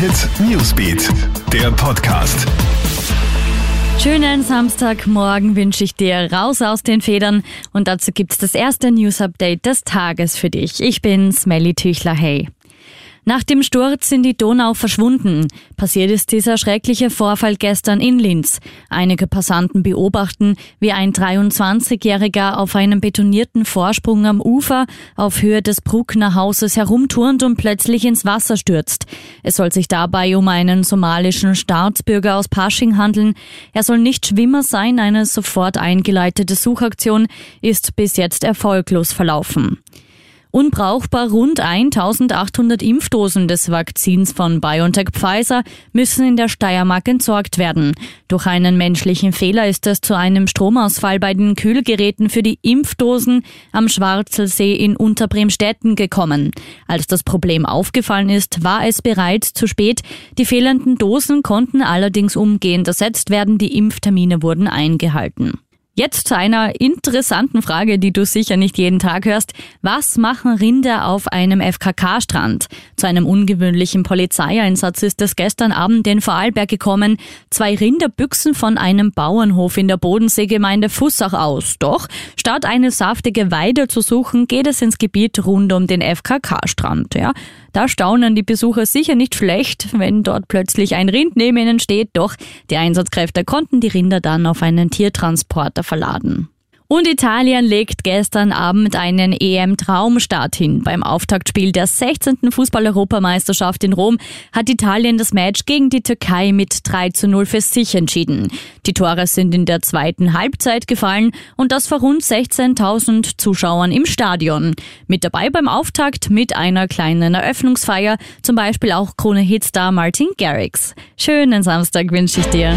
Hit Newsbeat, der Podcast. Schönen Samstagmorgen wünsche ich dir raus aus den Federn und dazu gibt's das erste News Update des Tages für dich. Ich bin Smelly Tüchler. Hey. Nach dem Sturz in die Donau verschwunden. Passiert ist dieser schreckliche Vorfall gestern in Linz. Einige Passanten beobachten, wie ein 23-Jähriger auf einem betonierten Vorsprung am Ufer auf Höhe des Bruckner Hauses herumturnt und plötzlich ins Wasser stürzt. Es soll sich dabei um einen somalischen Staatsbürger aus Pasching handeln. Er soll nicht Schwimmer sein. Eine sofort eingeleitete Suchaktion ist bis jetzt erfolglos verlaufen. Unbrauchbar rund 1800 Impfdosen des Vakzins von BioNTech Pfizer müssen in der Steiermark entsorgt werden. Durch einen menschlichen Fehler ist es zu einem Stromausfall bei den Kühlgeräten für die Impfdosen am Schwarzelsee in Unterbremstetten gekommen. Als das Problem aufgefallen ist, war es bereits zu spät. Die fehlenden Dosen konnten allerdings umgehend ersetzt werden. Die Impftermine wurden eingehalten. Jetzt zu einer interessanten Frage, die du sicher nicht jeden Tag hörst. Was machen Rinder auf einem FKK-Strand? Zu einem ungewöhnlichen Polizeieinsatz ist es gestern Abend in Vorarlberg gekommen. Zwei Rinder büchsen von einem Bauernhof in der Bodenseegemeinde Fussach aus. Doch statt eine saftige Weide zu suchen, geht es ins Gebiet rund um den FKK-Strand. Ja, da staunen die Besucher sicher nicht schlecht, wenn dort plötzlich ein Rind neben ihnen steht. Doch die Einsatzkräfte konnten die Rinder dann auf einen Tiertransporter verladen. Und Italien legt gestern Abend einen EM-Traumstart hin. Beim Auftaktspiel der 16. Fußball-Europameisterschaft in Rom hat Italien das Match gegen die Türkei mit 3 zu 0 für sich entschieden. Die Tore sind in der zweiten Halbzeit gefallen und das vor rund 16.000 Zuschauern im Stadion. Mit dabei beim Auftakt mit einer kleinen Eröffnungsfeier, zum Beispiel auch Krone-Hitstar Martin Garrix. Schönen Samstag wünsche ich dir.